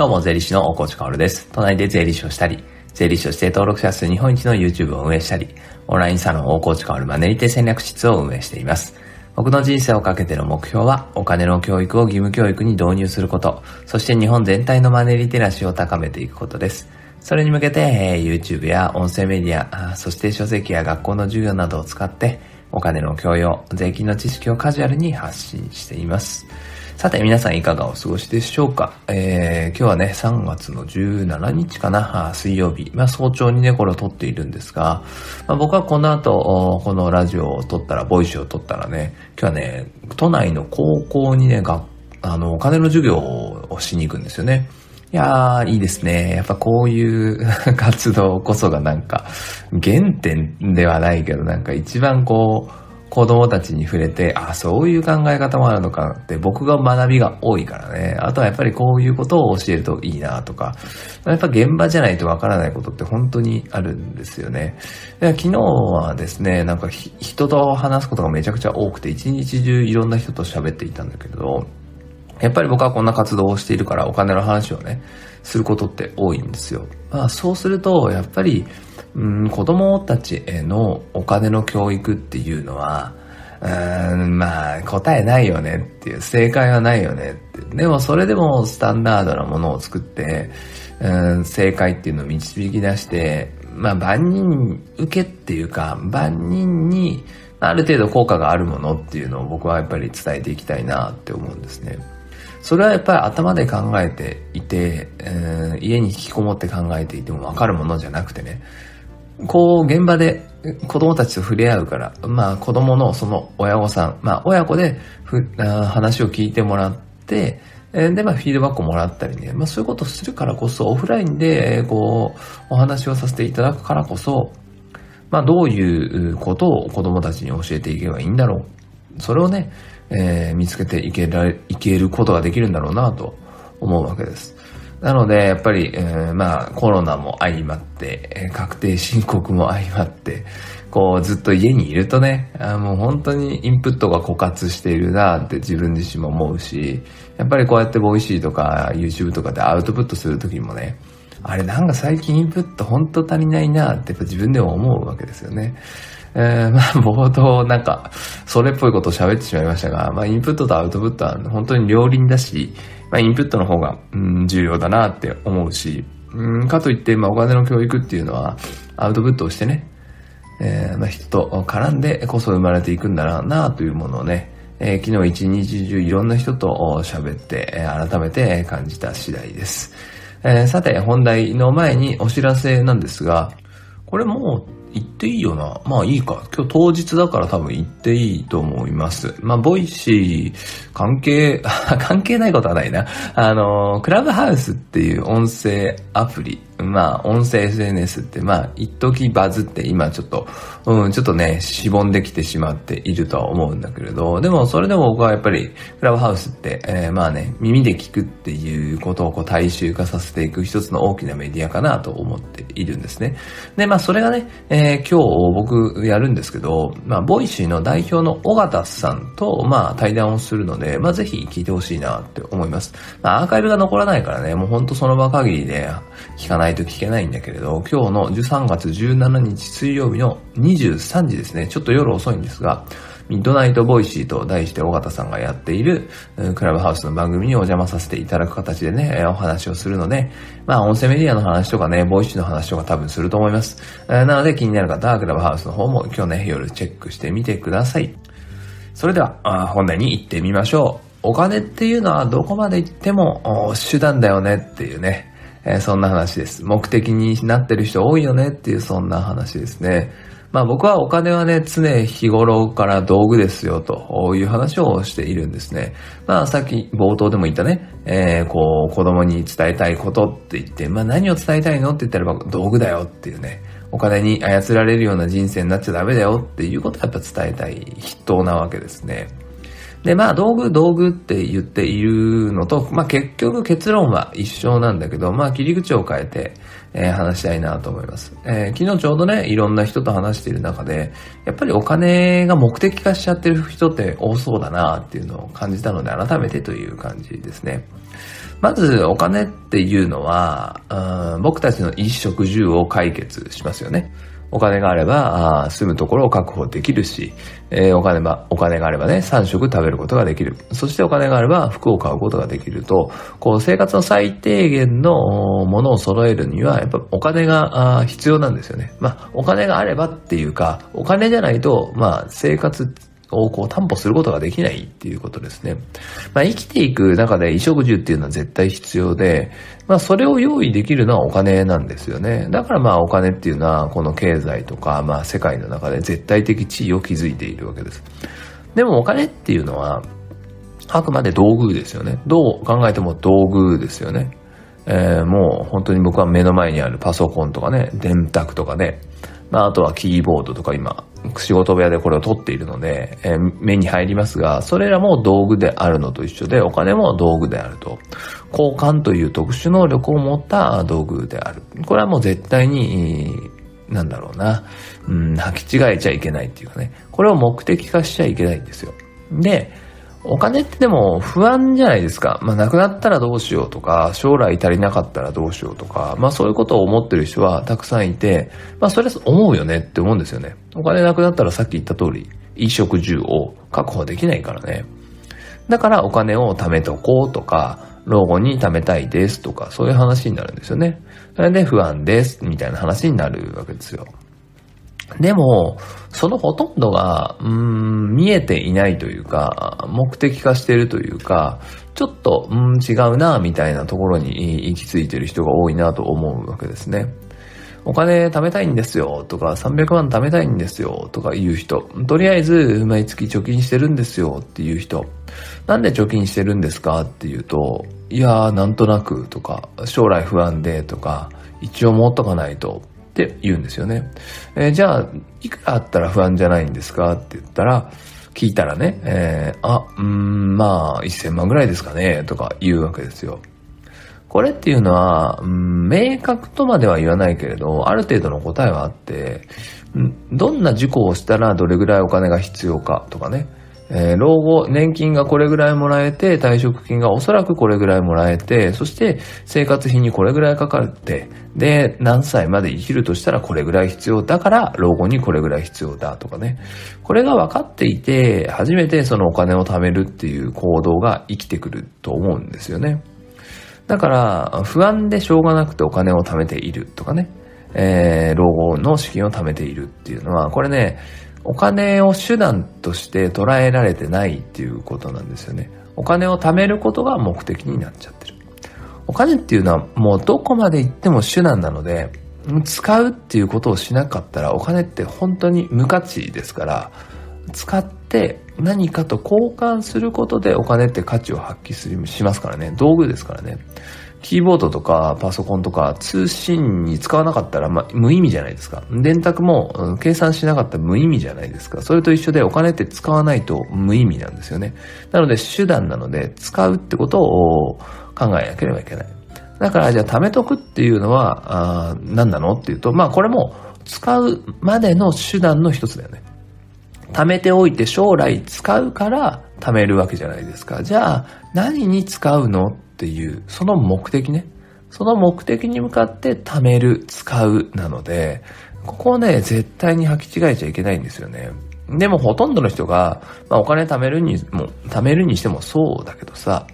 どうも、税理士の大河内薫です。都内で税理士をしたり、税理士として登録者数日本一の YouTube を運営したり、オンラインサロン大河内薫マネリテ戦略室を運営しています。僕の人生をかけての目標は、お金の教育を義務教育に導入すること、そして日本全体のマネリテラシーを高めていくことです。それに向けて、えー、YouTube や音声メディア、そして書籍や学校の授業などを使って、お金の教養、税金の知識をカジュアルに発信しています。さて皆さんいかがお過ごしでしょうか、えー、今日はね、3月の17日かな、水曜日。まあ早朝にね、これを撮っているんですが、まあ、僕はこの後、このラジオを撮ったら、 Voicy を撮ったらね、今日はね、都内の高校にね、があの、お金の授業をしに行くんですよね。いやー、いいですね。やっぱこういう 活動こそがなんか、原点ではないけど、なんか一番こう、子供たちに触れて、あ、そういう考え方もあるのかって僕が学びが多いからね。あとはやっぱりこういうことを教えるといいなとか、やっぱ現場じゃないとわからないことって本当にあるんですよね。昨日はですね、なんか人と話すことがめちゃくちゃ多くて、一日中いろんな人と喋っていたんだけど、やっぱり僕はこんな活動をしているからお金の話をね、することって多いんですよ。まあそうすると、やっぱり、うん、子供たちへのお金の教育っていうのは、うん、まあ、答えないよねっていう、正解はないよねって。でも、それでもスタンダードなものを作って、うん、正解っていうのを導き出して、まあ、万人受けっていうか、万人に、ある程度効果があるものっていうのを僕はやっぱり伝えていきたいなって思うんですね。それはやっぱり頭で考えていて、うん、家に引きこもって考えていてもわかるものじゃなくてね、こう、現場で子供たちと触れ合うから、まあ子供のその親御さん、まあ親子でふ話を聞いてもらって、で、まあ、フィードバックをもらったりね、まあ、そういうことをするからこそ、オフラインで、こう、お話をさせていただくからこそ、まあ、どういうことを子供たちに教えていけばいいんだろう。それをね、えー、見つけていけられ、いけることができるんだろうなと思うわけです。なので、やっぱり、えー、まあ、コロナも相まって、確定申告も相まって、こう、ずっと家にいるとね、あもう本当にインプットが枯渇しているなって自分自身も思うし、やっぱりこうやって Voicy とか YouTube とかでアウトプットするときもね、あれなんか最近インプット本当足りないなってやっぱ自分でも思うわけですよね。えー、まあ冒頭なんかそれっぽいことを喋ってしまいましたが、まあインプットとアウトプットは本当に両輪だし、まあインプットの方が、うん、重要だなって思うし、うん、かといって、まあお金の教育っていうのはアウトプットをしてね、えー、まあ人と絡んでこそ生まれていくんだななというものをね、えー、昨日一日中いろんな人と喋って、改めて感じた次第です。えー、さて、本題の前にお知らせなんですが、これもう言っていいよな。まあいいか。今日当日だから多分言っていいと思います。まあ、 Voicy、関係、関係ないことはないな。あの、クラブハウスっていう音声アプリまあ、音声 SNS って、まあ、一時バズって今ちょっと、うん、ちょっとね、しぼんできてしまっているとは思うんだけれど、でもそれでも僕はやっぱり、クラブハウスって、えー、まあね、耳で聞くっていうことをこう大衆化させていく一つの大きなメディアかなと思っているんですね。で、まあそれがね、えー、今日僕やるんですけど、まあ、 Voicy の代表の緒方さんと、まあ対談をするので、まあぜひ聞いてほしいなって思います。まあアーカイブが残らないからね、もうほんとその場限りで聞かないないと聞けないんだけれど、今日の13月17日水曜日の23時ですね、ちょっと夜遅いんですが、 Midnight Voicy と題して緒方さんがやっているクラブハウスの番組にお邪魔させていただく形でね、お話をするので、まあ音声メディアの話とかね、 Voicy の話とか多分すると思います。なので気になる方はクラブハウスの方も今日ね、夜チェックしてみてください。それでは、本題に行ってみましょう。お金っていうのはどこまで行っても手段だよねっていうね、えー、そんな話です。目的になってる人多いよねっていうそんな話ですね。まあ僕はお金はね、常日頃から道具ですよという話をしているんですね。まあさっき冒頭でも言ったね、えー、こう子供に伝えたいことって言って、まあ何を伝えたいのって言ったら道具だよっていうね。お金に操られるような人生になっちゃダメだよっていうことをやっぱ伝えたい筆頭なわけですね。で、まあ、道具、道具って言っているのと、まあ、結局結論は一緒なんだけど、まあ、切り口を変えて、えー、話したいなと思います。えー、昨日ちょうどね、いろんな人と話している中で、やっぱりお金が目的化しちゃってる人って多そうだなっていうのを感じたので、改めてという感じですね。まず、お金っていうのは、うん僕たちの衣食住を解決しますよね。お金があれば、あ住むところを確保できるし、えー、お金ば、お金があればね、3食食べることができる。そしてお金があれば服を買うことができると、こう生活の最低限のものを揃えるには、やっぱお金が必要なんですよね。まあ、お金があればっていうか、お金じゃないと、まあ、生活をこう担保することができないっていうことですね。まあ、生きていく中で衣食住っていうのは絶対必要で、まあ、それを用意できるのはお金なんですよね。だからまあ、お金っていうのは、この経済とか、まあ、世界の中で絶対的地位を築いているわけです。でもお金っていうのは、あくまで道具ですよね。どう考えても道具ですよね。えー、もう本当に僕は目の前にあるパソコンとかね、電卓とかね、まあ、あとはキーボードとか今、仕事部屋でこれを取っているので、えー、目に入りますが、それらも道具であるのと一緒で、お金も道具であると。交換という特殊能力を持った道具である。これはもう絶対に、なんだろうな、うん、履き違えちゃいけないっていうかね。これを目的化しちゃいけないんですよ。で、お金ってでも不安じゃないですか。まあ、なくなったらどうしようとか、将来足りなかったらどうしようとか、まあそういうことを思ってる人はたくさんいて、まあそれは思うよねって思うんですよね。お金なくなったらさっき言った通り、衣食住を確保できないからね。だからお金を貯めとこうとか、老後に貯めたいですとか、そういう話になるんですよね。それで不安ですみたいな話になるわけですよ。でも、そのほとんどが、うん、見えていないというか、目的化しているというか、ちょっと、うん、違うな、みたいなところに行き着いてる人が多いなと思うわけですね。お金貯めたいんですよとか、300万貯めたいんですよとか言う人。とりあえず、毎月貯金してるんですよっていう人。なんで貯金してるんですかっていうと、いやー、なんとなくとか、将来不安でとか、一応持っとかないとって言うんですよね。えー、じゃあ、いくらあったら不安じゃないんですか？って言ったら、聞いたらね、えー、あ、うん、まあ、1000万ぐらいですかね、とか言うわけですよ。これっていうのは、うん、明確とまでは言わないけれど、ある程度の答えはあって、どんな事故をしたらどれぐらいお金が必要かとかね、えー、老後、年金がこれぐらいもらえて、退職金がおそらくこれぐらいもらえて、そして生活費にこれぐらいかかって、で、何歳まで生きるとしたらこれぐらい必要だから、老後にこれぐらい必要だとかね。これが分かっていて、初めてそのお金を貯めるっていう行動が生きてくると思うんですよね。だから、不安でしょうがなくてお金を貯めているとかね。えー、老後の資金を貯めているっていうのは、これね、お金を手段として捉えられてないっていうことなんですよね。お金を貯めることが目的になっちゃってる。お金っていうのはもうどこまで行っても手段なので、使うっていうことをしなかったらお金って本当に無価値ですから、使って何かと交換することでお金って価値を発揮しますからね。道具ですからね。キーボードとかパソコンとか通信に使わなかったら、まあ、無意味じゃないですか。電卓も、計算しなかったら無意味じゃないですか。それと一緒でお金って使わないと無意味なんですよね。なので手段なので使うってことを考えなければいけない。だからじゃあ貯めとくっていうのはあ何なのっていうと、まあこれも使うまでの手段の一つだよね。貯めておいて将来使うから貯めるわけじゃないですか。じゃあ何に使うのっていう、その目的ね。その目的に向かって貯める、使うなので、ここをね、絶対に履き違えちゃいけないんですよね。でもほとんどの人が、まあ、お金貯めるにも、貯めるにしてもそうだけどさ、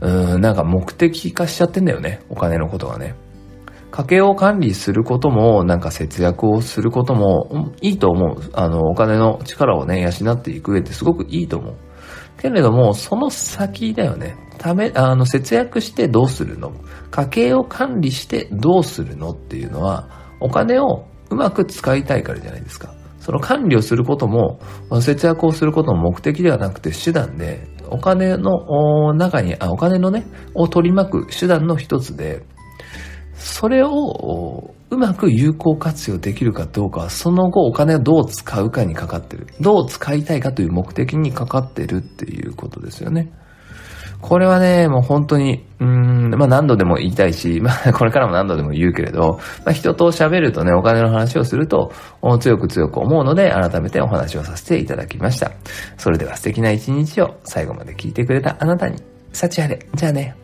うん、なんか目的化しちゃってんだよね、お金のことがね。家計を管理することも、なんか節約をすることもいいと思う。あの、お金の力をね、養っていく上ってすごくいいと思う。けれども、その先だよね。ため、あの、節約してどうするの？家計を管理してどうするのっていうのは、お金をうまく使いたいからじゃないですか。その管理をすることも、節約をすることも目的ではなくて手段で、お金の中に、あ、お金のね、を取り巻く手段の一つで、それをうまく有効活用できるかどうかは、その後お金をどう使うかにかかってる。どう使いたいかという目的にかかってるっていうことですよね。これはね、もう本当に、うん、まあ何度でも言いたいし、まあこれからも何度でも言うけれど、まあ人と喋るとね、お金の話をすると、強く強く思うので、改めてお話をさせていただきました。それでは素敵な一日を最後まで聞いてくれたあなたに、幸あれ。じゃあね。